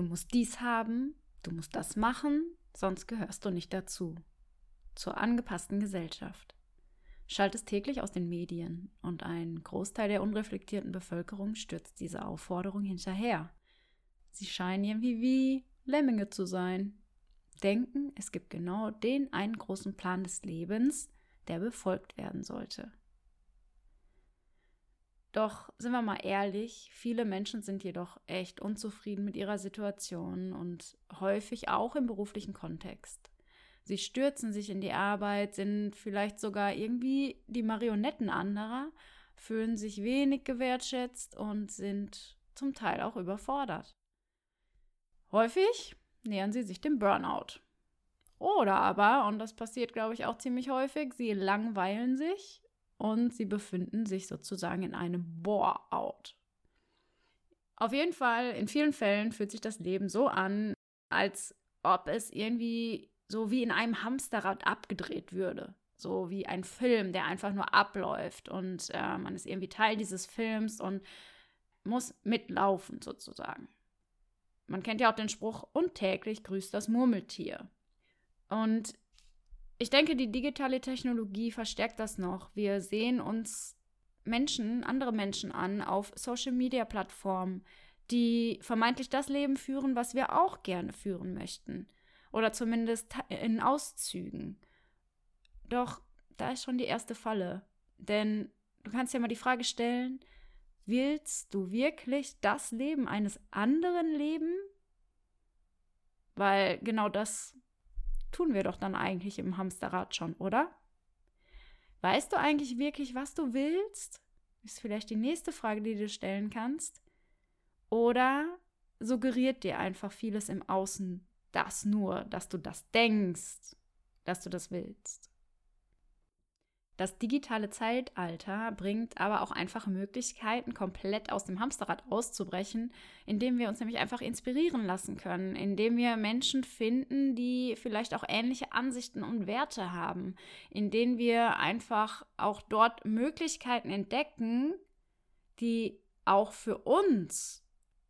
du musst dies haben, du musst das machen, sonst gehörst du nicht dazu. Zur angepassten Gesellschaft. Schallt es täglich aus den Medien und ein Großteil der unreflektierten Bevölkerung stürzt diese Aufforderung hinterher. Sie scheinen irgendwie wie Lemminge zu sein. Denken, es gibt genau den einen großen Plan des Lebens, der befolgt werden sollte. Doch sind wir mal ehrlich, viele Menschen sind jedoch echt unzufrieden mit ihrer Situation und häufig auch im beruflichen Kontext. Sie stürzen sich in die Arbeit, sind vielleicht sogar irgendwie die Marionetten anderer, fühlen sich wenig gewertschätzt und sind zum Teil auch überfordert. Häufig nähern sie sich dem Burnout. Oder aber, und das passiert, glaube ich, auch ziemlich häufig, sie langweilen sich und sie befinden sich sozusagen in einem Bore-out. Auf jeden Fall, in vielen Fällen fühlt sich das Leben so an, als ob es irgendwie so wie in einem Hamsterrad abgedreht würde. So wie ein Film, der einfach nur abläuft und äh, man ist irgendwie Teil dieses Films und muss mitlaufen sozusagen. Man kennt ja auch den Spruch, und täglich grüßt das Murmeltier. Und ich denke, die digitale Technologie verstärkt das noch. Wir sehen uns Menschen, andere Menschen an auf Social-Media-Plattformen, die vermeintlich das Leben führen, was wir auch gerne führen möchten. Oder zumindest in Auszügen. Doch da ist schon die erste Falle. Denn du kannst ja mal die Frage stellen, Willst du wirklich das Leben eines anderen leben? Weil genau das tun wir doch dann eigentlich im Hamsterrad schon, oder? Weißt du eigentlich wirklich, was du willst? Ist vielleicht die nächste Frage, die du stellen kannst. Oder suggeriert dir einfach vieles im Außen das nur, dass du das denkst, dass du das willst? Das digitale Zeitalter bringt aber auch einfache Möglichkeiten, komplett aus dem Hamsterrad auszubrechen, indem wir uns nämlich einfach inspirieren lassen können, indem wir Menschen finden, die vielleicht auch ähnliche Ansichten und Werte haben, indem wir einfach auch dort Möglichkeiten entdecken, die auch für uns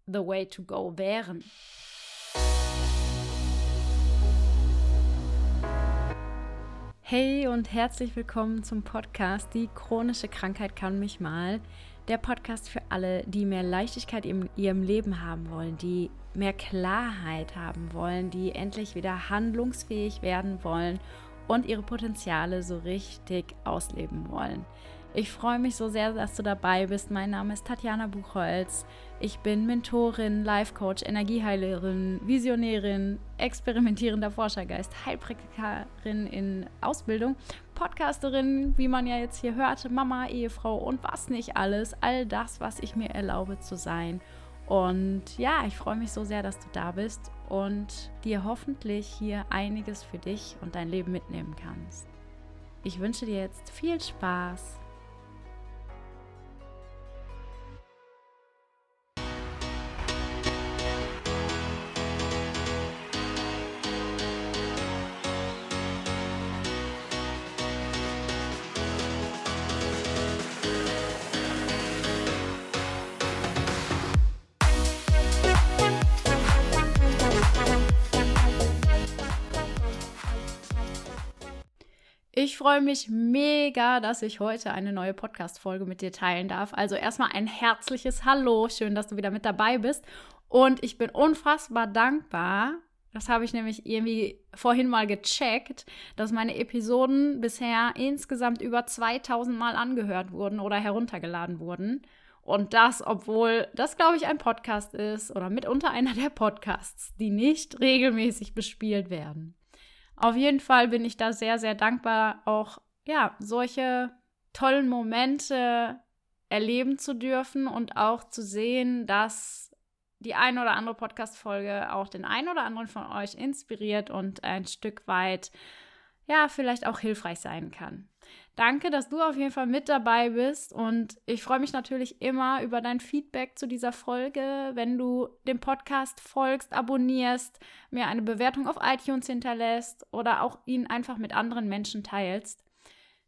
the way to go wären. Hey und herzlich willkommen zum Podcast Die chronische Krankheit kann mich mal. Der Podcast für alle, die mehr Leichtigkeit in ihrem Leben haben wollen, die mehr Klarheit haben wollen, die endlich wieder handlungsfähig werden wollen und ihre Potenziale so richtig ausleben wollen. Ich freue mich so sehr, dass du dabei bist. Mein Name ist Tatjana Buchholz. Ich bin Mentorin, Life Coach, Energieheilerin, Visionärin, experimentierender Forschergeist, Heilpraktikerin in Ausbildung, Podcasterin, wie man ja jetzt hier hörte, Mama, Ehefrau und was nicht alles. All das, was ich mir erlaube zu sein. Und ja, ich freue mich so sehr, dass du da bist und dir hoffentlich hier einiges für dich und dein Leben mitnehmen kannst. Ich wünsche dir jetzt viel Spaß Ich freue mich mega, dass ich heute eine neue Podcast-Folge mit dir teilen darf. Also erstmal ein herzliches Hallo. Schön, dass du wieder mit dabei bist. Und ich bin unfassbar dankbar. Das habe ich nämlich irgendwie vorhin mal gecheckt, dass meine Episoden bisher insgesamt über 2000 Mal angehört wurden oder heruntergeladen wurden. Und das, obwohl das, glaube ich, ein Podcast ist oder mitunter einer der Podcasts, die nicht regelmäßig bespielt werden. Auf jeden Fall bin ich da sehr, sehr dankbar, auch ja, solche tollen Momente erleben zu dürfen und auch zu sehen, dass die ein oder andere Podcast-Folge auch den einen oder anderen von euch inspiriert und ein Stück weit, ja, vielleicht auch hilfreich sein kann. Danke, dass du auf jeden Fall mit dabei bist und ich freue mich natürlich immer über dein Feedback zu dieser Folge, wenn du dem Podcast folgst, abonnierst, mir eine Bewertung auf iTunes hinterlässt oder auch ihn einfach mit anderen Menschen teilst.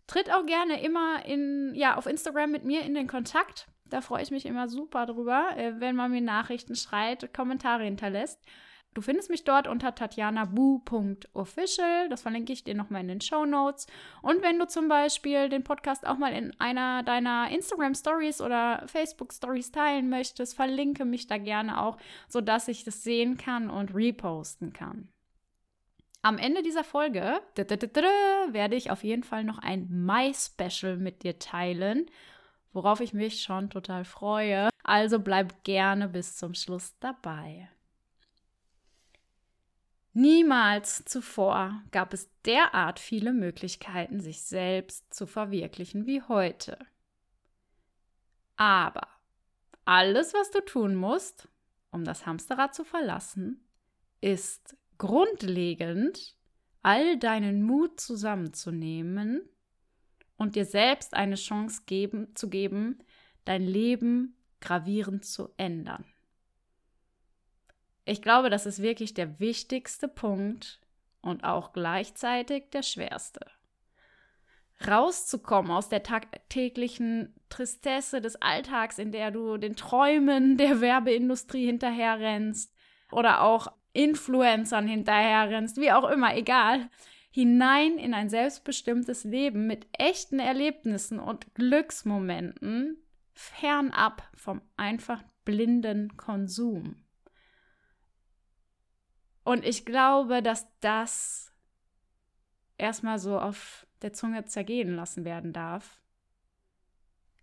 Tritt auch gerne immer in, ja, auf Instagram mit mir in den Kontakt. Da freue ich mich immer super drüber, äh, wenn man mir Nachrichten schreibt, Kommentare hinterlässt. Du findest mich dort unter tatjanabu.official. Das verlinke ich dir nochmal in den Show Notes. Und wenn du zum Beispiel den Podcast auch mal in einer deiner Instagram Stories oder Facebook Stories teilen möchtest, verlinke mich da gerne auch, sodass ich das sehen kann und reposten kann. Am Ende dieser Folge werde ich auf jeden Fall noch ein Mai-Special mit dir teilen, worauf ich mich schon total freue. Also bleib gerne bis zum Schluss dabei. Niemals zuvor gab es derart viele Möglichkeiten, sich selbst zu verwirklichen wie heute. Aber alles, was du tun musst, um das Hamsterrad zu verlassen, ist grundlegend all deinen Mut zusammenzunehmen und dir selbst eine Chance geben, zu geben, dein Leben gravierend zu ändern. Ich glaube, das ist wirklich der wichtigste Punkt und auch gleichzeitig der schwerste. Rauszukommen aus der tagtäglichen Tristesse des Alltags, in der du den Träumen der Werbeindustrie hinterherrennst oder auch Influencern hinterherrennst, wie auch immer, egal, hinein in ein selbstbestimmtes Leben mit echten Erlebnissen und Glücksmomenten, fernab vom einfach blinden Konsum. Und ich glaube, dass das erstmal so auf der Zunge zergehen lassen werden darf.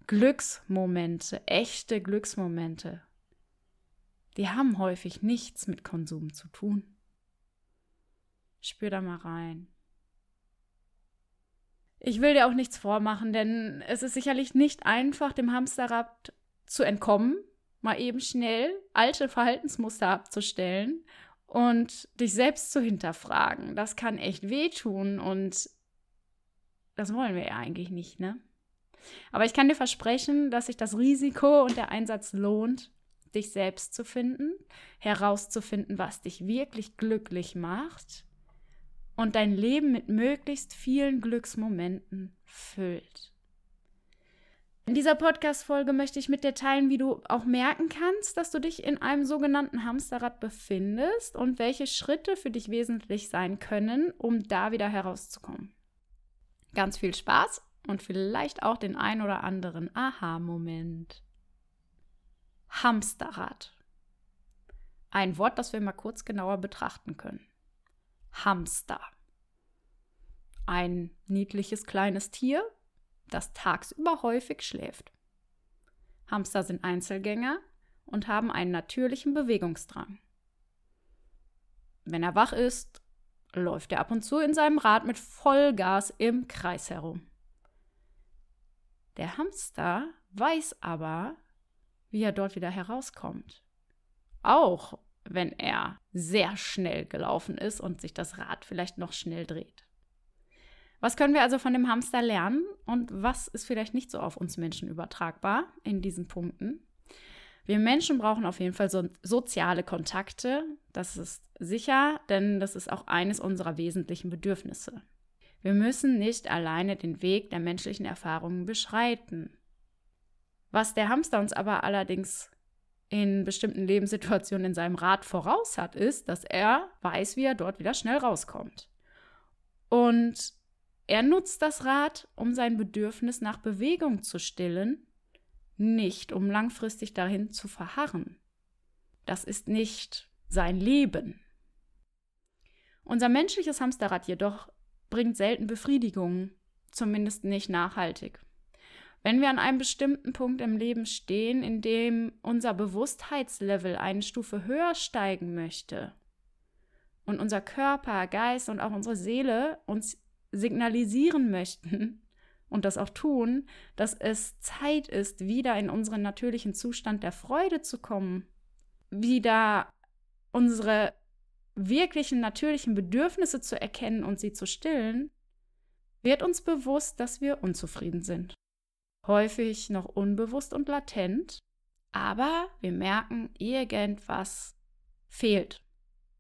Glücksmomente, echte Glücksmomente, die haben häufig nichts mit Konsum zu tun. Spür da mal rein. Ich will dir auch nichts vormachen, denn es ist sicherlich nicht einfach, dem Hamsterrad zu entkommen, mal eben schnell alte Verhaltensmuster abzustellen und dich selbst zu hinterfragen. Das kann echt wehtun und das wollen wir ja eigentlich nicht, ne? Aber ich kann dir versprechen, dass sich das Risiko und der Einsatz lohnt, dich selbst zu finden, herauszufinden, was dich wirklich glücklich macht und dein Leben mit möglichst vielen Glücksmomenten füllt. In dieser Podcast-Folge möchte ich mit dir teilen, wie du auch merken kannst, dass du dich in einem sogenannten Hamsterrad befindest und welche Schritte für dich wesentlich sein können, um da wieder herauszukommen. Ganz viel Spaß und vielleicht auch den ein oder anderen Aha-Moment. Hamsterrad. Ein Wort, das wir mal kurz genauer betrachten können. Hamster. Ein niedliches kleines Tier, das tagsüber häufig schläft. Hamster sind Einzelgänger und haben einen natürlichen Bewegungsdrang. Wenn er wach ist, läuft er ab und zu in seinem Rad mit Vollgas im Kreis herum. Der Hamster weiß aber, wie er dort wieder herauskommt. Auch wenn er sehr schnell gelaufen ist und sich das Rad vielleicht noch schnell dreht. Was können wir also von dem Hamster lernen und was ist vielleicht nicht so auf uns Menschen übertragbar in diesen Punkten? Wir Menschen brauchen auf jeden Fall so soziale Kontakte, das ist sicher, denn das ist auch eines unserer wesentlichen Bedürfnisse. Wir müssen nicht alleine den Weg der menschlichen Erfahrungen beschreiten. Was der Hamster uns aber allerdings in bestimmten Lebenssituationen in seinem Rad voraus hat, ist, dass er weiß, wie er dort wieder schnell rauskommt. Und er nutzt das Rad, um sein Bedürfnis nach Bewegung zu stillen, nicht um langfristig darin zu verharren. Das ist nicht sein Leben. Unser menschliches Hamsterrad jedoch bringt selten Befriedigung, zumindest nicht nachhaltig. Wenn wir an einem bestimmten Punkt im Leben stehen, in dem unser Bewusstheitslevel eine Stufe höher steigen möchte und unser Körper, Geist und auch unsere Seele uns signalisieren möchten und das auch tun, dass es Zeit ist, wieder in unseren natürlichen Zustand der Freude zu kommen, wieder unsere wirklichen natürlichen Bedürfnisse zu erkennen und sie zu stillen, wird uns bewusst, dass wir unzufrieden sind häufig noch unbewusst und latent, aber wir merken, irgendwas fehlt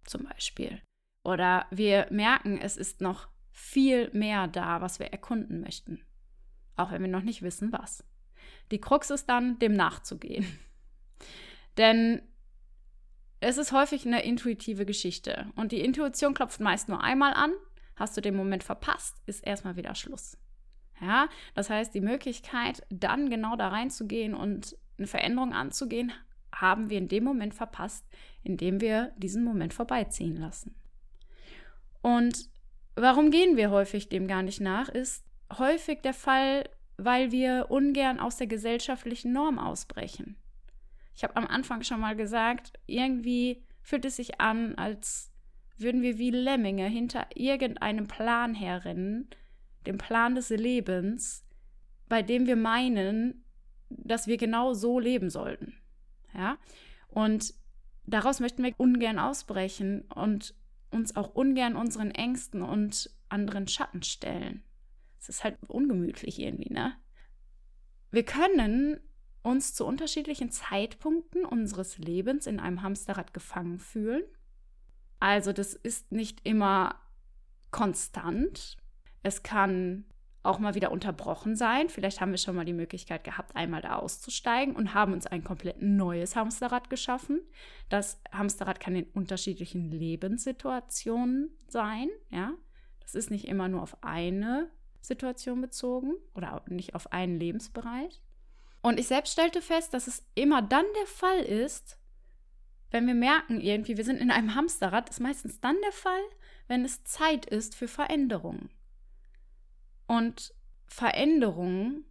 zum Beispiel. Oder wir merken, es ist noch viel mehr da, was wir erkunden möchten, auch wenn wir noch nicht wissen, was. Die Krux ist dann, dem nachzugehen. Denn es ist häufig eine intuitive Geschichte. Und die Intuition klopft meist nur einmal an. Hast du den Moment verpasst, ist erstmal wieder Schluss. Ja, das heißt, die Möglichkeit, dann genau da reinzugehen und eine Veränderung anzugehen, haben wir in dem Moment verpasst, in dem wir diesen Moment vorbeiziehen lassen. Und warum gehen wir häufig dem gar nicht nach, ist häufig der Fall, weil wir ungern aus der gesellschaftlichen Norm ausbrechen. Ich habe am Anfang schon mal gesagt, irgendwie fühlt es sich an, als würden wir wie Lemminge hinter irgendeinem Plan herrennen, dem Plan des Lebens, bei dem wir meinen, dass wir genau so leben sollten. Ja? Und daraus möchten wir ungern ausbrechen und uns auch ungern unseren Ängsten und anderen Schatten stellen. Es ist halt ungemütlich irgendwie, ne? Wir können uns zu unterschiedlichen Zeitpunkten unseres Lebens in einem Hamsterrad gefangen fühlen. Also das ist nicht immer konstant. Es kann auch mal wieder unterbrochen sein. Vielleicht haben wir schon mal die Möglichkeit gehabt, einmal da auszusteigen und haben uns ein komplett neues Hamsterrad geschaffen. Das Hamsterrad kann in unterschiedlichen Lebenssituationen sein. Ja, das ist nicht immer nur auf eine Situation bezogen oder nicht auf einen Lebensbereich. Und ich selbst stellte fest, dass es immer dann der Fall ist, wenn wir merken irgendwie, wir sind in einem Hamsterrad, ist meistens dann der Fall, wenn es Zeit ist für Veränderungen. Und Veränderung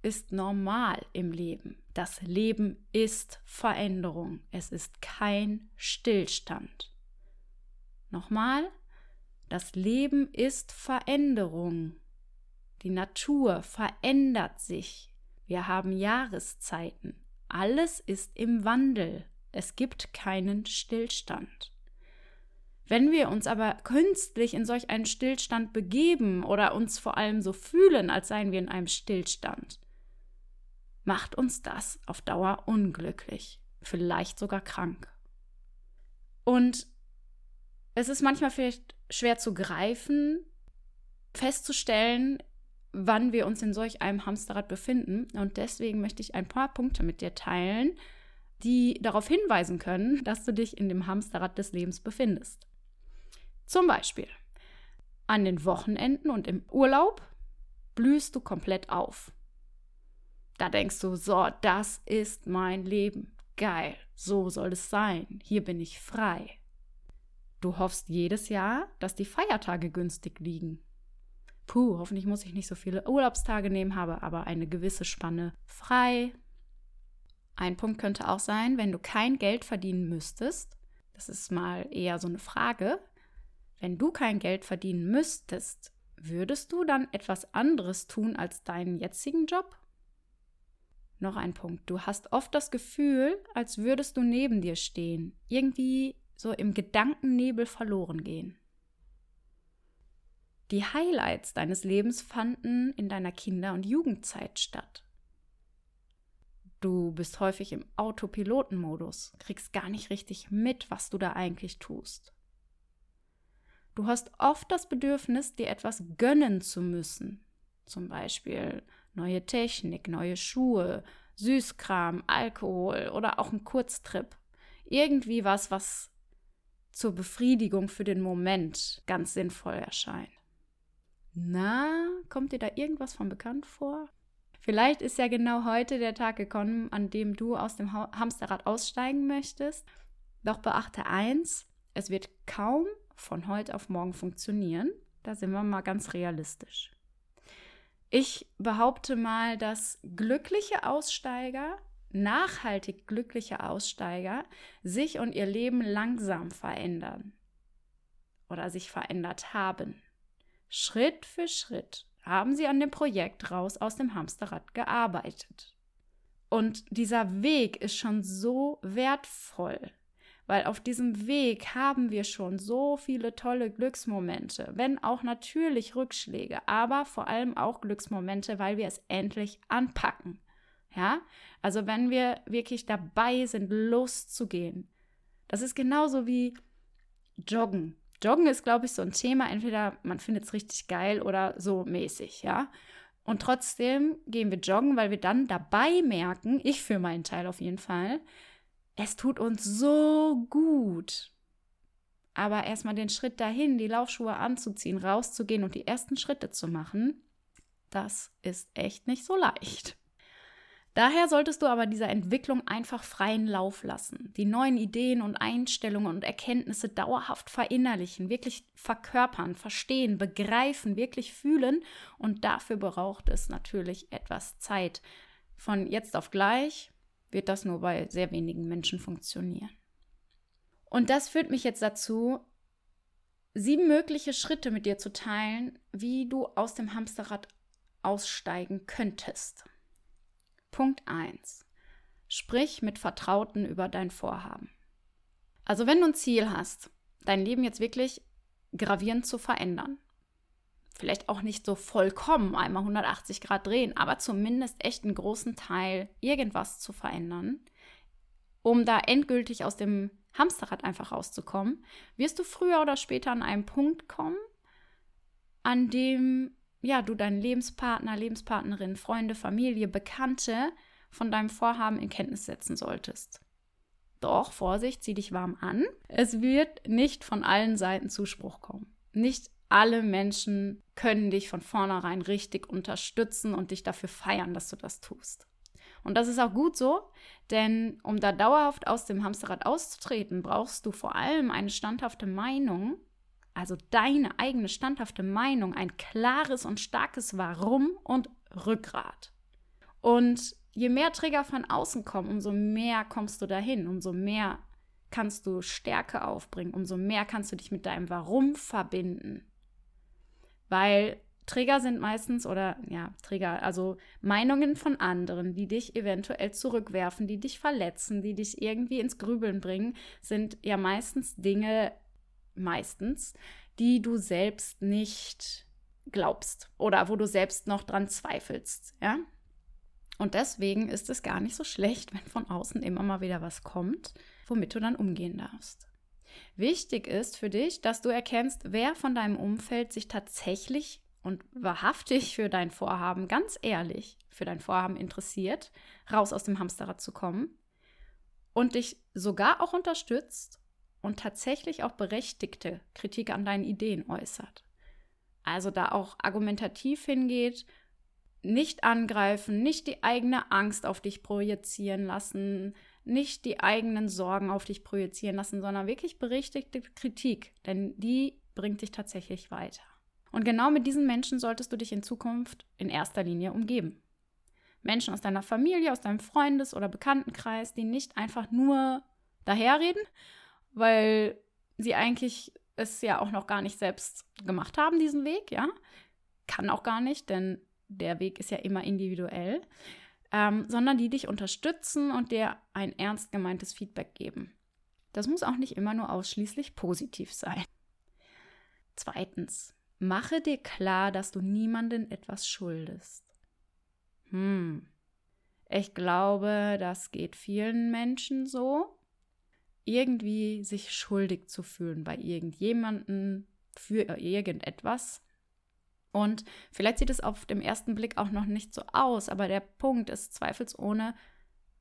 ist normal im Leben. Das Leben ist Veränderung. Es ist kein Stillstand. Nochmal, das Leben ist Veränderung. Die Natur verändert sich. Wir haben Jahreszeiten. Alles ist im Wandel. Es gibt keinen Stillstand. Wenn wir uns aber künstlich in solch einen Stillstand begeben oder uns vor allem so fühlen, als seien wir in einem Stillstand, macht uns das auf Dauer unglücklich, vielleicht sogar krank. Und es ist manchmal vielleicht schwer zu greifen, festzustellen, wann wir uns in solch einem Hamsterrad befinden. Und deswegen möchte ich ein paar Punkte mit dir teilen, die darauf hinweisen können, dass du dich in dem Hamsterrad des Lebens befindest. Zum Beispiel an den Wochenenden und im Urlaub blühst du komplett auf. Da denkst du, so, das ist mein Leben. Geil, so soll es sein. Hier bin ich frei. Du hoffst jedes Jahr, dass die Feiertage günstig liegen. Puh, hoffentlich muss ich nicht so viele Urlaubstage nehmen, habe aber eine gewisse Spanne frei. Ein Punkt könnte auch sein, wenn du kein Geld verdienen müsstest. Das ist mal eher so eine Frage. Wenn du kein Geld verdienen müsstest, würdest du dann etwas anderes tun als deinen jetzigen Job? Noch ein Punkt. Du hast oft das Gefühl, als würdest du neben dir stehen, irgendwie so im Gedankennebel verloren gehen. Die Highlights deines Lebens fanden in deiner Kinder- und Jugendzeit statt. Du bist häufig im Autopilotenmodus, kriegst gar nicht richtig mit, was du da eigentlich tust. Du hast oft das Bedürfnis, dir etwas gönnen zu müssen. Zum Beispiel neue Technik, neue Schuhe, Süßkram, Alkohol oder auch ein Kurztrip. Irgendwie was, was zur Befriedigung für den Moment ganz sinnvoll erscheint. Na, kommt dir da irgendwas von bekannt vor? Vielleicht ist ja genau heute der Tag gekommen, an dem du aus dem Hamsterrad aussteigen möchtest. Doch beachte eins, es wird kaum von heute auf morgen funktionieren. Da sind wir mal ganz realistisch. Ich behaupte mal, dass glückliche Aussteiger, nachhaltig glückliche Aussteiger, sich und ihr Leben langsam verändern oder sich verändert haben. Schritt für Schritt haben sie an dem Projekt raus aus dem Hamsterrad gearbeitet. Und dieser Weg ist schon so wertvoll, weil auf diesem Weg haben wir schon so viele tolle Glücksmomente, wenn auch natürlich Rückschläge, aber vor allem auch Glücksmomente, weil wir es endlich anpacken. Ja, also wenn wir wirklich dabei sind, loszugehen. Das ist genauso wie Joggen. Joggen ist, glaube ich, so ein Thema. Entweder man findet es richtig geil oder so mäßig, ja. Und trotzdem gehen wir joggen, weil wir dann dabei merken, ich für meinen Teil auf jeden Fall, es tut uns so gut. Aber erstmal den Schritt dahin, die Laufschuhe anzuziehen, rauszugehen und die ersten Schritte zu machen, das ist echt nicht so leicht. Daher solltest du aber dieser Entwicklung einfach freien Lauf lassen, die neuen Ideen und Einstellungen und Erkenntnisse dauerhaft verinnerlichen, wirklich verkörpern, verstehen, begreifen, wirklich fühlen und dafür braucht es natürlich etwas Zeit. Von jetzt auf gleich wird das nur bei sehr wenigen Menschen funktionieren. Und das führt mich jetzt dazu, sieben mögliche Schritte mit dir zu teilen, wie du aus dem Hamsterrad aussteigen könntest. Punkt 1. Sprich mit Vertrauten über dein Vorhaben. Also wenn du ein Ziel hast, dein Leben jetzt wirklich gravierend zu verändern, vielleicht auch nicht so vollkommen einmal 180 Grad drehen, aber zumindest echt einen großen Teil irgendwas zu verändern, um da endgültig aus dem Hamsterrad einfach rauszukommen, wirst du früher oder später an einen Punkt kommen, an dem ja, du deinen Lebenspartner, Lebenspartnerin, Freunde, Familie, Bekannte von deinem Vorhaben in Kenntnis setzen solltest. Doch, Vorsicht, zieh dich warm an. Es wird nicht von allen Seiten Zuspruch kommen. Nicht alle Menschen können dich von vornherein richtig unterstützen und dich dafür feiern, dass du das tust. Und das ist auch gut so, denn um da dauerhaft aus dem Hamsterrad auszutreten, brauchst du vor allem eine standhafte Meinung also deine eigene standhafte Meinung, ein klares und starkes Warum und Rückgrat. Und je mehr Trigger von außen kommen, umso mehr kommst du dahin, umso mehr kannst du Stärke aufbringen, umso mehr kannst du dich mit deinem Warum verbinden. Weil Trigger sind meistens oder ja, Trigger, also Meinungen von anderen, die dich eventuell zurückwerfen, die dich verletzen, die dich irgendwie ins Grübeln bringen, sind ja meistens Dinge, meistens, die du selbst nicht glaubst oder wo du selbst noch dran zweifelst, ja? Und deswegen ist es gar nicht so schlecht, wenn von außen immer mal wieder was kommt, womit du dann umgehen darfst. Wichtig ist für dich, dass du erkennst, wer von deinem Umfeld sich tatsächlich und wahrhaftig für dein Vorhaben, ganz ehrlich, für dein Vorhaben interessiert, raus aus dem Hamsterrad zu kommen und dich sogar auch unterstützt und tatsächlich auch berechtigte Kritik an deinen Ideen äußert. Also da auch argumentativ hingeht, nicht angreifen, nicht die eigene Angst auf dich projizieren lassen, nicht die eigenen Sorgen auf dich projizieren lassen, sondern wirklich berechtigte Kritik, denn die bringt dich tatsächlich weiter. Und genau mit diesen Menschen solltest du dich in Zukunft in erster Linie umgeben. Menschen aus deiner Familie, aus deinem Freundes- oder Bekanntenkreis, die nicht einfach nur daherreden, weil sie eigentlich es ja auch noch gar nicht selbst gemacht haben, diesen Weg, ja. Kann auch gar nicht, denn der Weg ist ja immer individuell, ähm, sondern die dich unterstützen und dir ein ernst gemeintes Feedback geben. Das muss auch nicht immer nur ausschließlich positiv sein. Zweitens, mache dir klar, dass du niemandem etwas schuldest. Hm, ich glaube, das geht vielen Menschen so irgendwie sich schuldig zu fühlen bei irgendjemanden für irgendetwas. Und vielleicht sieht es auf dem ersten Blick auch noch nicht so aus, aber der Punkt ist zweifelsohne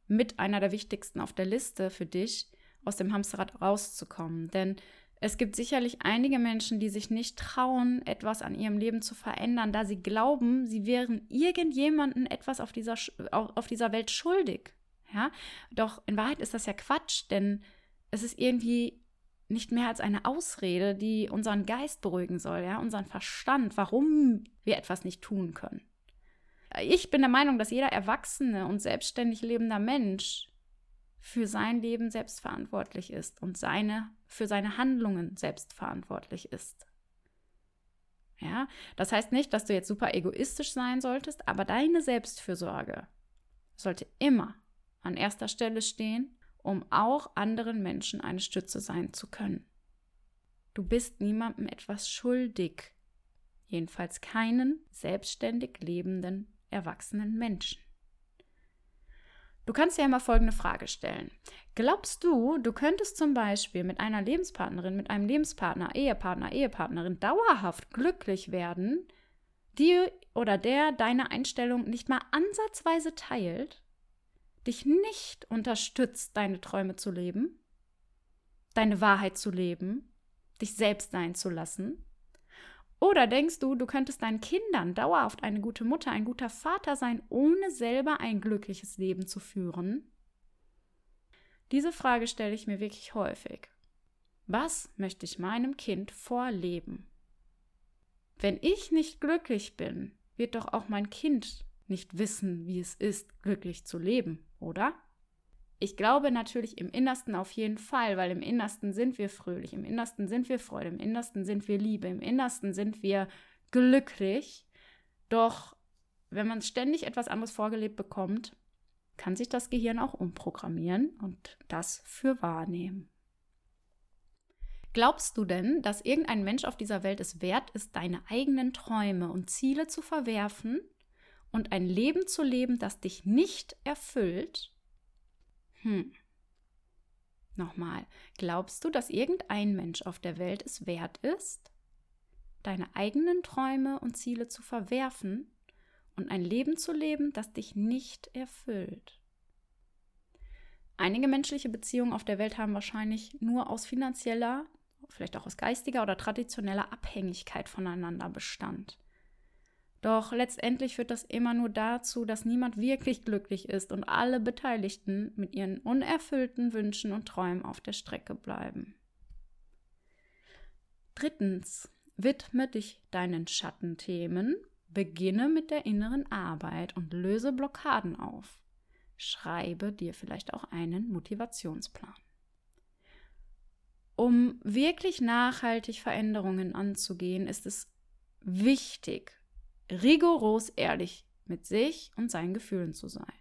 mit einer der wichtigsten auf der Liste für dich, aus dem Hamsterrad rauszukommen. Denn es gibt sicherlich einige Menschen, die sich nicht trauen, etwas an ihrem Leben zu verändern, da sie glauben, sie wären irgendjemanden etwas auf dieser, auf dieser Welt schuldig. Ja? Doch in Wahrheit ist das ja Quatsch, denn es ist irgendwie nicht mehr als eine Ausrede, die unseren Geist beruhigen soll, ja, unseren Verstand, warum wir etwas nicht tun können. Ich bin der Meinung, dass jeder erwachsene und selbstständig lebender Mensch für sein Leben selbst verantwortlich ist und seine, für seine Handlungen selbst verantwortlich ist. Ja, das heißt nicht, dass du jetzt super egoistisch sein solltest, aber deine Selbstfürsorge sollte immer an erster Stelle stehen um auch anderen Menschen eine Stütze sein zu können. Du bist niemandem etwas schuldig, jedenfalls keinen selbstständig lebenden, erwachsenen Menschen. Du kannst dir ja mal folgende Frage stellen. Glaubst du, du könntest zum Beispiel mit einer Lebenspartnerin, mit einem Lebenspartner, Ehepartner, Ehepartnerin dauerhaft glücklich werden, die oder der deine Einstellung nicht mal ansatzweise teilt, dich nicht unterstützt, deine Träume zu leben, deine Wahrheit zu leben, dich selbst sein zu lassen? Oder denkst du, du könntest deinen Kindern dauerhaft eine gute Mutter, ein guter Vater sein, ohne selber ein glückliches Leben zu führen? Diese Frage stelle ich mir wirklich häufig. Was möchte ich meinem Kind vorleben? Wenn ich nicht glücklich bin, wird doch auch mein Kind nicht wissen, wie es ist, glücklich zu leben, oder? Ich glaube natürlich im Innersten auf jeden Fall, weil im Innersten sind wir fröhlich, im Innersten sind wir Freude, im Innersten sind wir Liebe, im Innersten sind wir glücklich. Doch wenn man ständig etwas anderes vorgelebt bekommt, kann sich das Gehirn auch umprogrammieren und das für wahrnehmen. Glaubst du denn, dass irgendein Mensch auf dieser Welt es wert ist, deine eigenen Träume und Ziele zu verwerfen und ein Leben zu leben, das dich nicht erfüllt? Hm. Nochmal, glaubst du, dass irgendein Mensch auf der Welt es wert ist, deine eigenen Träume und Ziele zu verwerfen und ein Leben zu leben, das dich nicht erfüllt? Einige menschliche Beziehungen auf der Welt haben wahrscheinlich nur aus finanzieller vielleicht auch aus geistiger oder traditioneller Abhängigkeit voneinander bestand. Doch letztendlich führt das immer nur dazu, dass niemand wirklich glücklich ist und alle Beteiligten mit ihren unerfüllten Wünschen und Träumen auf der Strecke bleiben. Drittens, widme dich deinen Schattenthemen, beginne mit der inneren Arbeit und löse Blockaden auf. Schreibe dir vielleicht auch einen Motivationsplan. Um wirklich nachhaltig Veränderungen anzugehen, ist es wichtig, rigoros ehrlich mit sich und seinen Gefühlen zu sein.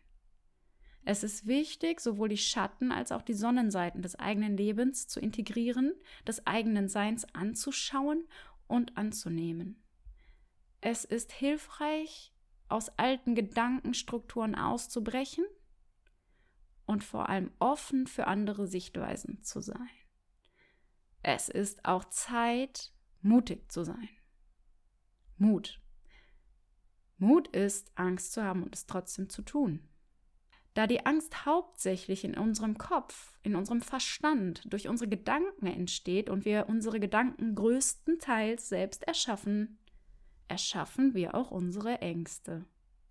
Es ist wichtig, sowohl die Schatten als auch die Sonnenseiten des eigenen Lebens zu integrieren, des eigenen Seins anzuschauen und anzunehmen. Es ist hilfreich, aus alten Gedankenstrukturen auszubrechen und vor allem offen für andere Sichtweisen zu sein. Es ist auch Zeit, mutig zu sein. Mut. Mut ist, Angst zu haben und es trotzdem zu tun. Da die Angst hauptsächlich in unserem Kopf, in unserem Verstand, durch unsere Gedanken entsteht und wir unsere Gedanken größtenteils selbst erschaffen, erschaffen wir auch unsere Ängste,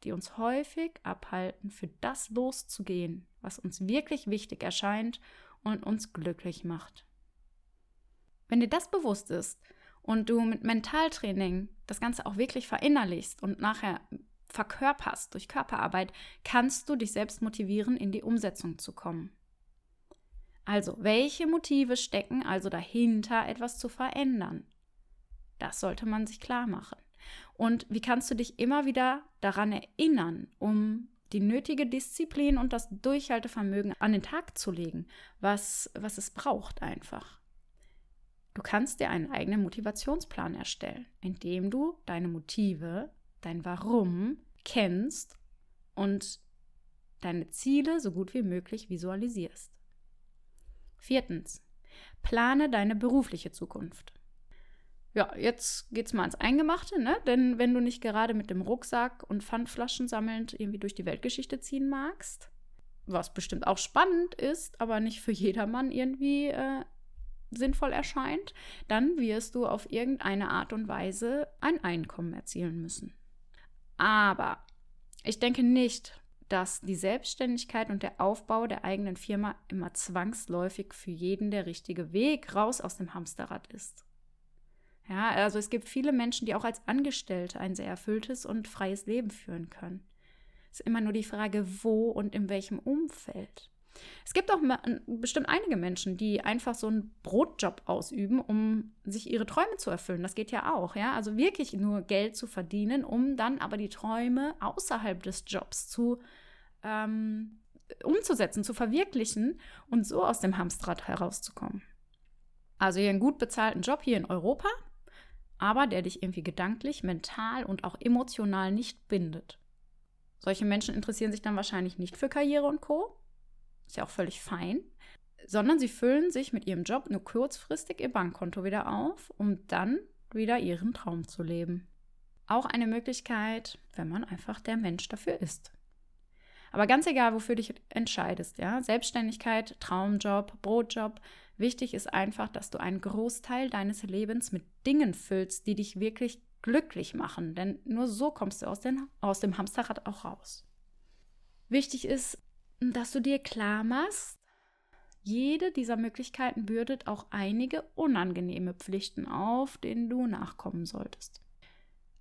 die uns häufig abhalten, für das loszugehen, was uns wirklich wichtig erscheint und uns glücklich macht. Wenn dir das bewusst ist und du mit Mentaltraining das Ganze auch wirklich verinnerlichst und nachher verkörperst durch Körperarbeit, kannst du dich selbst motivieren, in die Umsetzung zu kommen. Also, welche Motive stecken also dahinter, etwas zu verändern? Das sollte man sich klar machen. Und wie kannst du dich immer wieder daran erinnern, um die nötige Disziplin und das Durchhaltevermögen an den Tag zu legen, was, was es braucht einfach. Du kannst dir einen eigenen Motivationsplan erstellen, indem du deine Motive, dein Warum kennst und deine Ziele so gut wie möglich visualisierst. Viertens, plane deine berufliche Zukunft. Ja, jetzt geht's mal ans Eingemachte, ne? Denn wenn du nicht gerade mit dem Rucksack und Pfandflaschen sammelnd irgendwie durch die Weltgeschichte ziehen magst, was bestimmt auch spannend ist, aber nicht für jedermann irgendwie äh, sinnvoll erscheint, dann wirst du auf irgendeine Art und Weise ein Einkommen erzielen müssen. Aber ich denke nicht, dass die Selbstständigkeit und der Aufbau der eigenen Firma immer zwangsläufig für jeden der richtige Weg raus aus dem Hamsterrad ist. Ja, also es gibt viele Menschen, die auch als Angestellte ein sehr erfülltes und freies Leben führen können. Es ist immer nur die Frage, wo und in welchem Umfeld. Es gibt auch bestimmt einige Menschen, die einfach so einen Brotjob ausüben, um sich ihre Träume zu erfüllen. Das geht ja auch, ja. Also wirklich nur Geld zu verdienen, um dann aber die Träume außerhalb des Jobs zu ähm, umzusetzen, zu verwirklichen und so aus dem Hamsterrad herauszukommen. Also hier einen gut bezahlten Job hier in Europa, aber der dich irgendwie gedanklich, mental und auch emotional nicht bindet. Solche Menschen interessieren sich dann wahrscheinlich nicht für Karriere und Co. Ist ja auch völlig fein. Sondern sie füllen sich mit ihrem Job nur kurzfristig ihr Bankkonto wieder auf, um dann wieder ihren Traum zu leben. auch eine Möglichkeit, wenn man einfach der Mensch dafür ist. Aber ganz egal, wofür du dich entscheidest, ja, Selbstständigkeit, Traumjob, Brotjob, wichtig ist einfach, dass du einen Großteil deines Lebens mit Dingen füllst, die dich wirklich glücklich machen, denn nur so kommst du aus, den, aus dem Hamsterrad auch raus. Wichtig ist, dass du dir klar machst, jede dieser Möglichkeiten bürdet auch einige unangenehme Pflichten auf, denen du nachkommen solltest.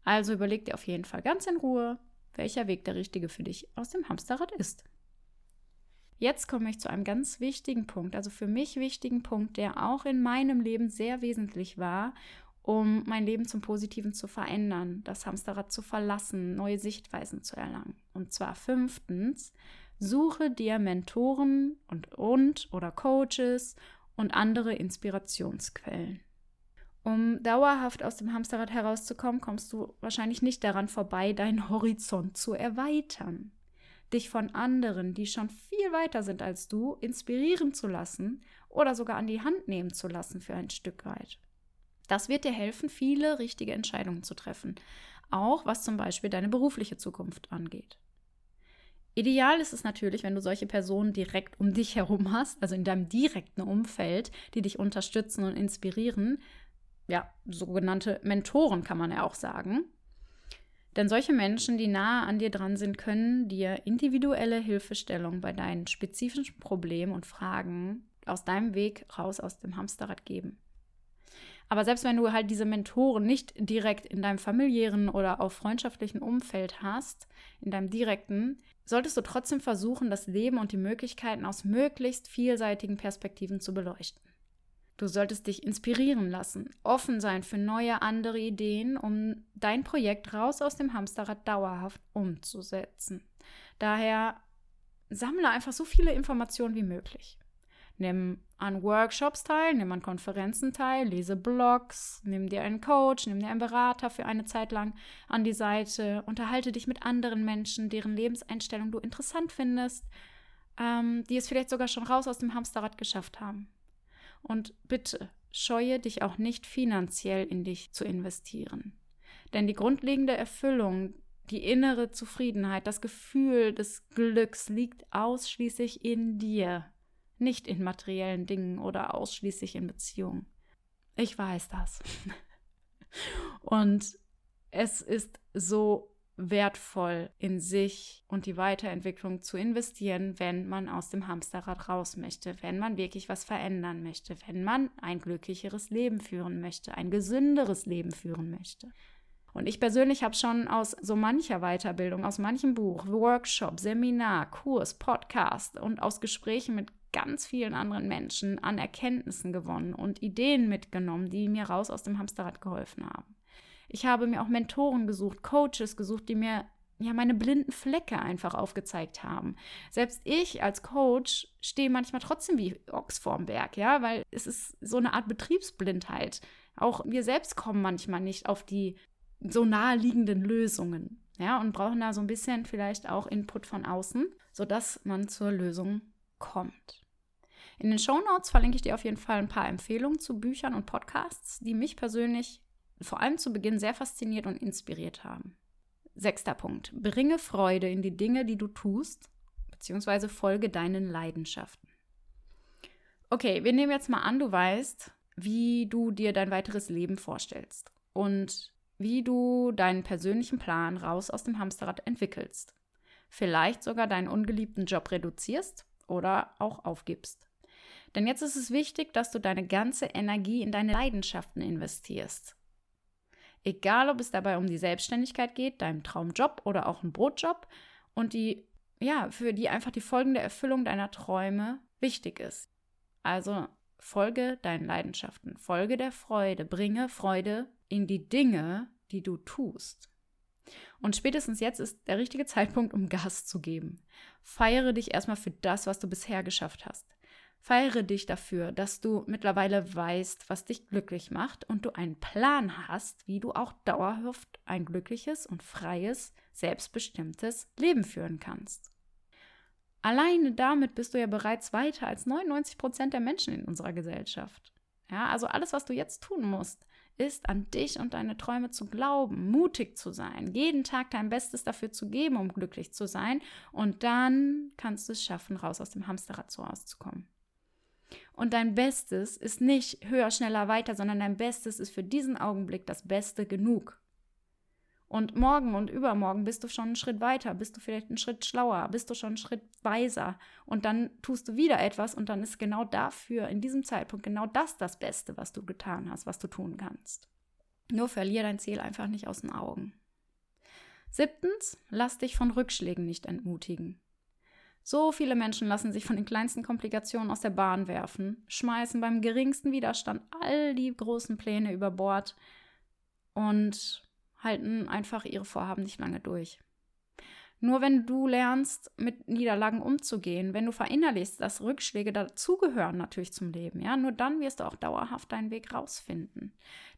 Also überleg dir auf jeden Fall ganz in Ruhe, welcher Weg der richtige für dich aus dem Hamsterrad ist. Jetzt komme ich zu einem ganz wichtigen Punkt, also für mich wichtigen Punkt, der auch in meinem Leben sehr wesentlich war, um mein Leben zum Positiven zu verändern, das Hamsterrad zu verlassen, neue Sichtweisen zu erlangen. Und zwar fünftens, suche dir Mentoren und, und oder Coaches und andere Inspirationsquellen. Um dauerhaft aus dem Hamsterrad herauszukommen, kommst du wahrscheinlich nicht daran vorbei, deinen Horizont zu erweitern. Dich von anderen, die schon viel weiter sind als du, inspirieren zu lassen oder sogar an die Hand nehmen zu lassen für ein Stück weit. Das wird dir helfen, viele richtige Entscheidungen zu treffen, auch was zum Beispiel deine berufliche Zukunft angeht. Ideal ist es natürlich, wenn du solche Personen direkt um dich herum hast, also in deinem direkten Umfeld, die dich unterstützen und inspirieren, ja, sogenannte Mentoren kann man ja auch sagen. Denn solche Menschen, die nahe an dir dran sind, können dir individuelle Hilfestellung bei deinen spezifischen Problemen und Fragen aus deinem Weg raus aus dem Hamsterrad geben. Aber selbst wenn du halt diese Mentoren nicht direkt in deinem familiären oder auch freundschaftlichen Umfeld hast, in deinem direkten, solltest du trotzdem versuchen, das Leben und die Möglichkeiten aus möglichst vielseitigen Perspektiven zu beleuchten. Du solltest dich inspirieren lassen, offen sein für neue, andere Ideen, um dein Projekt raus aus dem Hamsterrad dauerhaft umzusetzen. Daher sammle einfach so viele Informationen wie möglich. Nimm an Workshops teil, nimm an Konferenzen teil, lese Blogs, nimm dir einen Coach, nimm dir einen Berater für eine Zeit lang an die Seite, unterhalte dich mit anderen Menschen, deren Lebenseinstellung du interessant findest, ähm, die es vielleicht sogar schon raus aus dem Hamsterrad geschafft haben. Und bitte scheue dich auch nicht finanziell in dich zu investieren. Denn die grundlegende Erfüllung, die innere Zufriedenheit, das Gefühl des Glücks liegt ausschließlich in dir, nicht in materiellen Dingen oder ausschließlich in Beziehungen. Ich weiß das. Und es ist so wertvoll in sich und die Weiterentwicklung zu investieren, wenn man aus dem Hamsterrad raus möchte, wenn man wirklich was verändern möchte, wenn man ein glücklicheres Leben führen möchte, ein gesünderes Leben führen möchte. Und ich persönlich habe schon aus so mancher Weiterbildung, aus manchem Buch, Workshop, Seminar, Kurs, Podcast und aus Gesprächen mit ganz vielen anderen Menschen an Erkenntnissen gewonnen und Ideen mitgenommen, die mir raus aus dem Hamsterrad geholfen haben. Ich habe mir auch Mentoren gesucht, Coaches gesucht, die mir ja meine blinden Flecke einfach aufgezeigt haben. Selbst ich als Coach stehe manchmal trotzdem wie Ochs vorm Berg, ja, weil es ist so eine Art Betriebsblindheit. Auch wir selbst kommen manchmal nicht auf die so naheliegenden Lösungen, ja, und brauchen da so ein bisschen vielleicht auch Input von außen, sodass man zur Lösung kommt. In den Show Notes verlinke ich dir auf jeden Fall ein paar Empfehlungen zu Büchern und Podcasts, die mich persönlich vor allem zu Beginn sehr fasziniert und inspiriert haben. Sechster Punkt. Bringe Freude in die Dinge, die du tust, beziehungsweise folge deinen Leidenschaften. Okay, wir nehmen jetzt mal an, du weißt, wie du dir dein weiteres Leben vorstellst und wie du deinen persönlichen Plan raus aus dem Hamsterrad entwickelst. Vielleicht sogar deinen ungeliebten Job reduzierst oder auch aufgibst. Denn jetzt ist es wichtig, dass du deine ganze Energie in deine Leidenschaften investierst. Egal, ob es dabei um die Selbstständigkeit geht, deinem Traumjob oder auch einen Brotjob und die, ja, für die einfach die folgende Erfüllung deiner Träume wichtig ist. Also folge deinen Leidenschaften, folge der Freude, bringe Freude in die Dinge, die du tust. Und spätestens jetzt ist der richtige Zeitpunkt, um Gas zu geben. Feiere dich erstmal für das, was du bisher geschafft hast. Feiere dich dafür, dass du mittlerweile weißt, was dich glücklich macht und du einen Plan hast, wie du auch dauerhaft ein glückliches und freies, selbstbestimmtes Leben führen kannst. Alleine damit bist du ja bereits weiter als 99 Prozent der Menschen in unserer Gesellschaft. Ja, also alles, was du jetzt tun musst, ist an dich und deine Träume zu glauben, mutig zu sein, jeden Tag dein Bestes dafür zu geben, um glücklich zu sein. Und dann kannst du es schaffen, raus aus dem Hamsterrad so rauszukommen. Und dein Bestes ist nicht höher, schneller, weiter, sondern dein Bestes ist für diesen Augenblick das Beste genug. Und morgen und übermorgen bist du schon einen Schritt weiter, bist du vielleicht einen Schritt schlauer, bist du schon einen Schritt weiser. Und dann tust du wieder etwas und dann ist genau dafür, in diesem Zeitpunkt, genau das das Beste, was du getan hast, was du tun kannst. Nur verlier dein Ziel einfach nicht aus den Augen. Siebtens, lass dich von Rückschlägen nicht entmutigen. So viele Menschen lassen sich von den kleinsten Komplikationen aus der Bahn werfen, schmeißen beim geringsten Widerstand all die großen Pläne über Bord und halten einfach ihre Vorhaben nicht lange durch. Nur wenn du lernst, mit Niederlagen umzugehen, wenn du verinnerlichst, dass Rückschläge dazugehören natürlich zum Leben, ja, nur dann wirst du auch dauerhaft deinen Weg rausfinden.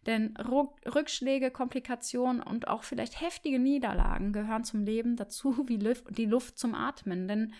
Denn Rückschläge, Komplikationen und auch vielleicht heftige Niederlagen gehören zum Leben dazu wie die Luft zum Atmen. Denn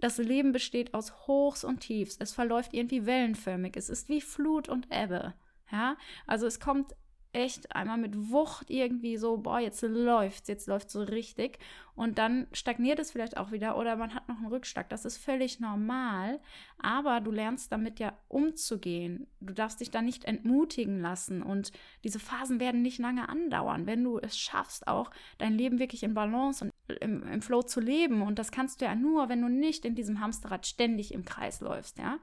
das Leben besteht aus Hochs und Tiefs. Es verläuft irgendwie wellenförmig. Es ist wie Flut und Ebbe. Ja, also es kommt echt einmal mit Wucht irgendwie so, boah, jetzt läuft's, jetzt läuft's so richtig. Und dann stagniert es vielleicht auch wieder oder man hat noch einen Rückschlag. Das ist völlig normal. Aber du lernst damit ja umzugehen. Du darfst dich da nicht entmutigen lassen. Und diese Phasen werden nicht lange andauern. Wenn du es schaffst, auch dein Leben wirklich in Balance und im, im Flow zu leben. Und das kannst du ja nur, wenn du nicht in diesem Hamsterrad ständig im Kreis läufst, ja.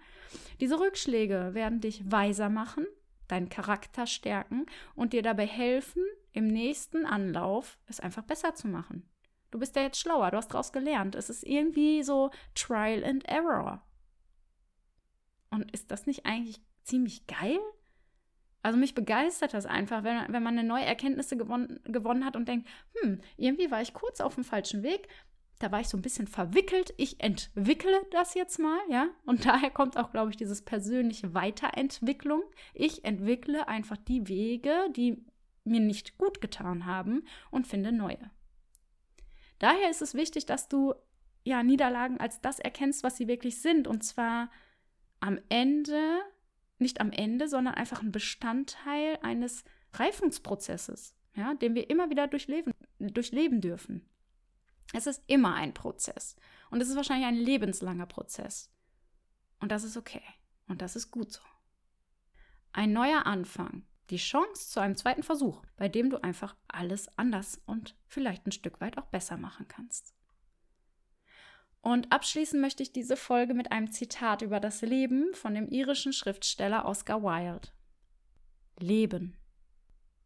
Diese Rückschläge werden dich weiser machen deinen Charakter stärken und dir dabei helfen, im nächsten Anlauf es einfach besser zu machen. Du bist ja jetzt schlauer, du hast daraus gelernt. Es ist irgendwie so Trial and Error. Und ist das nicht eigentlich ziemlich geil? Also mich begeistert das einfach, wenn, wenn man eine neue Erkenntnisse gewonnen, gewonnen hat und denkt, hm, irgendwie war ich kurz auf dem falschen Weg, da war ich so ein bisschen verwickelt. Ich entwickle das jetzt mal, ja. Und daher kommt auch, glaube ich, dieses persönliche Weiterentwicklung. Ich entwickle einfach die Wege, die mir nicht gut getan haben und finde neue. Daher ist es wichtig, dass du ja Niederlagen als das erkennst, was sie wirklich sind. Und zwar am Ende, nicht am Ende, sondern einfach ein Bestandteil eines Reifungsprozesses, ja, den wir immer wieder durchleben, durchleben dürfen. Es ist immer ein Prozess. Und es ist wahrscheinlich ein lebenslanger Prozess. Und das ist okay. Und das ist gut so. Ein neuer Anfang. Die Chance zu einem zweiten Versuch, bei dem du einfach alles anders und vielleicht ein Stück weit auch besser machen kannst. Und abschließen möchte ich diese Folge mit einem Zitat über das Leben von dem irischen Schriftsteller Oscar Wilde. Leben.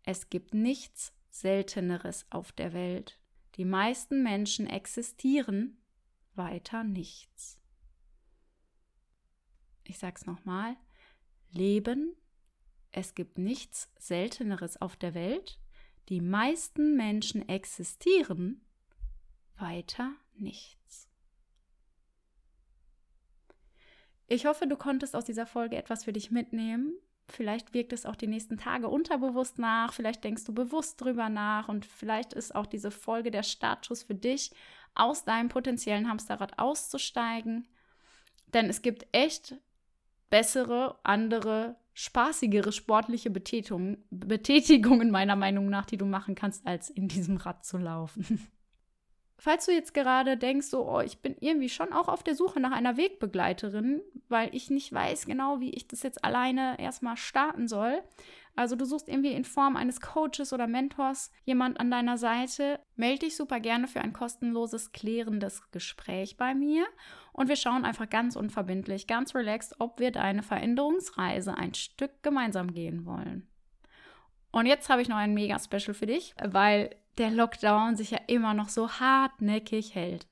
Es gibt nichts Selteneres auf der Welt die meisten Menschen existieren, weiter nichts. Ich sag's nochmal. Leben, es gibt nichts Selteneres auf der Welt. Die meisten Menschen existieren, weiter nichts. Ich hoffe, du konntest aus dieser Folge etwas für dich mitnehmen Vielleicht wirkt es auch die nächsten Tage unterbewusst nach, vielleicht denkst du bewusst drüber nach und vielleicht ist auch diese Folge der Startschuss für dich, aus deinem potenziellen Hamsterrad auszusteigen. Denn es gibt echt bessere, andere, spaßigere sportliche Betätigungen, Betätigungen meiner Meinung nach, die du machen kannst, als in diesem Rad zu laufen. Falls du jetzt gerade denkst, so, oh, ich bin irgendwie schon auch auf der Suche nach einer Wegbegleiterin, weil ich nicht weiß genau, wie ich das jetzt alleine erstmal starten soll. Also du suchst irgendwie in Form eines Coaches oder Mentors jemand an deiner Seite, melde dich super gerne für ein kostenloses, klärendes Gespräch bei mir und wir schauen einfach ganz unverbindlich, ganz relaxed, ob wir deine Veränderungsreise ein Stück gemeinsam gehen wollen. Und jetzt habe ich noch ein Mega-Special für dich, weil der Lockdown sich ja immer noch so hartnäckig hält.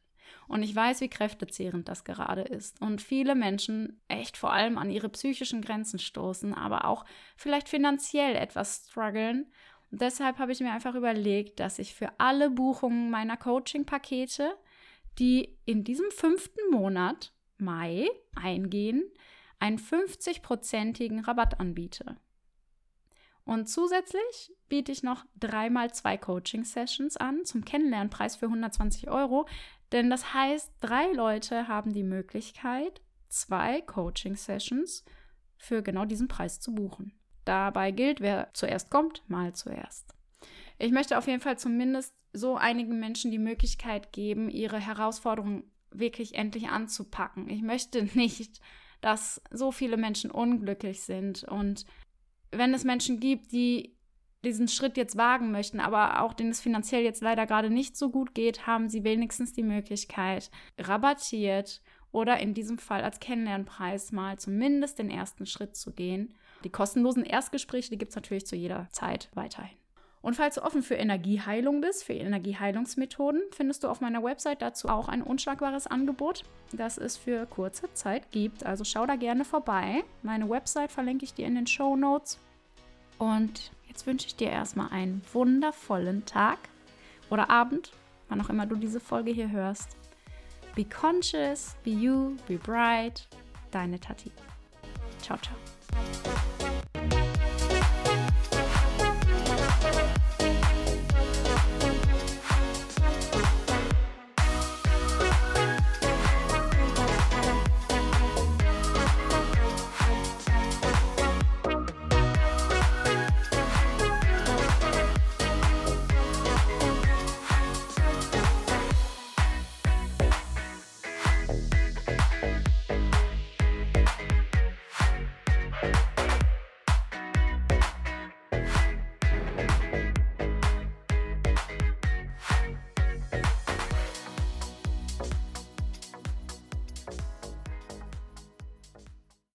Und ich weiß, wie kräftezehrend das gerade ist. Und viele Menschen echt vor allem an ihre psychischen Grenzen stoßen, aber auch vielleicht finanziell etwas strugglen. Und deshalb habe ich mir einfach überlegt, dass ich für alle Buchungen meiner Coaching-Pakete, die in diesem fünften Monat, Mai, eingehen, einen 50-prozentigen Rabatt anbiete. Und zusätzlich biete ich noch dreimal zwei Coaching-Sessions an zum Kennenlernpreis für 120 Euro. Denn das heißt, drei Leute haben die Möglichkeit, zwei Coaching-Sessions für genau diesen Preis zu buchen. Dabei gilt, wer zuerst kommt, mal zuerst. Ich möchte auf jeden Fall zumindest so einigen Menschen die Möglichkeit geben, ihre Herausforderungen wirklich endlich anzupacken. Ich möchte nicht, dass so viele Menschen unglücklich sind. Und wenn es Menschen gibt, die diesen Schritt jetzt wagen möchten, aber auch denen es finanziell jetzt leider gerade nicht so gut geht, haben sie wenigstens die Möglichkeit, rabattiert oder in diesem Fall als Kennenlernpreis mal zumindest den ersten Schritt zu gehen. Die kostenlosen Erstgespräche, die gibt es natürlich zu jeder Zeit weiterhin. Und falls du offen für Energieheilung bist, für Energieheilungsmethoden, findest du auf meiner Website dazu auch ein unschlagbares Angebot, das es für kurze Zeit gibt. Also schau da gerne vorbei. Meine Website verlinke ich dir in den Show Notes. Und jetzt wünsche ich dir erstmal einen wundervollen Tag oder Abend, wann auch immer du diese Folge hier hörst. Be conscious, be you, be bright. Deine Tati. Ciao, ciao.